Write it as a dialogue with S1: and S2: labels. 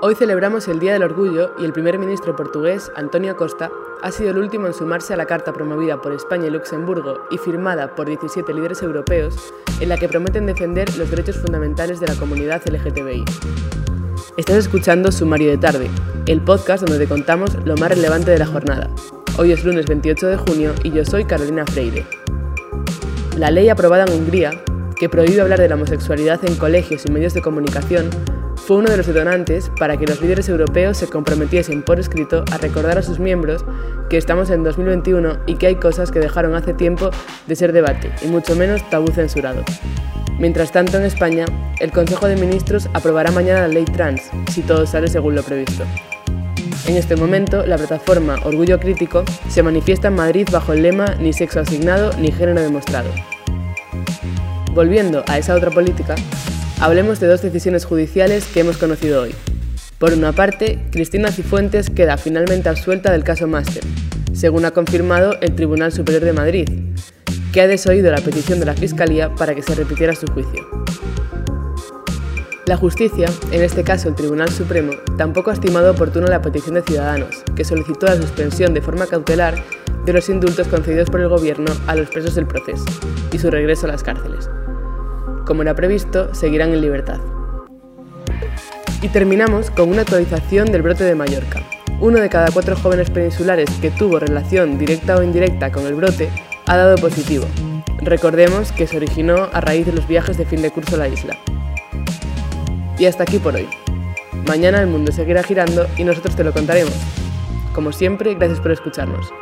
S1: Hoy celebramos el Día del Orgullo y el primer ministro portugués, Antonio Costa, ha sido el último en sumarse a la carta promovida por España y Luxemburgo y firmada por 17 líderes europeos en la que prometen defender los derechos fundamentales de la comunidad LGTBI. Estás escuchando Sumario de Tarde, el podcast donde te contamos lo más relevante de la jornada. Hoy es lunes 28 de junio y yo soy Carolina Freire. La ley aprobada en Hungría, que prohíbe hablar de la homosexualidad en colegios y medios de comunicación, fue uno de los detonantes para que los líderes europeos se comprometiesen por escrito a recordar a sus miembros que estamos en 2021 y que hay cosas que dejaron hace tiempo de ser debate y mucho menos tabú censurado. Mientras tanto, en España, el Consejo de Ministros aprobará mañana la ley trans, si todo sale según lo previsto. En este momento, la plataforma Orgullo Crítico se manifiesta en Madrid bajo el lema Ni sexo asignado ni género demostrado. Volviendo a esa otra política, Hablemos de dos decisiones judiciales que hemos conocido hoy. Por una parte, Cristina Cifuentes queda finalmente absuelta del caso Máster, según ha confirmado el Tribunal Superior de Madrid, que ha desoído la petición de la Fiscalía para que se repitiera su juicio. La justicia, en este caso el Tribunal Supremo, tampoco ha estimado oportuna la petición de Ciudadanos, que solicitó la suspensión de forma cautelar de los indultos concedidos por el Gobierno a los presos del proceso y su regreso a las cárceles como era previsto, seguirán en libertad. Y terminamos con una actualización del brote de Mallorca. Uno de cada cuatro jóvenes peninsulares que tuvo relación directa o indirecta con el brote ha dado positivo. Recordemos que se originó a raíz de los viajes de fin de curso a la isla. Y hasta aquí por hoy. Mañana el mundo seguirá girando y nosotros te lo contaremos. Como siempre, gracias por escucharnos.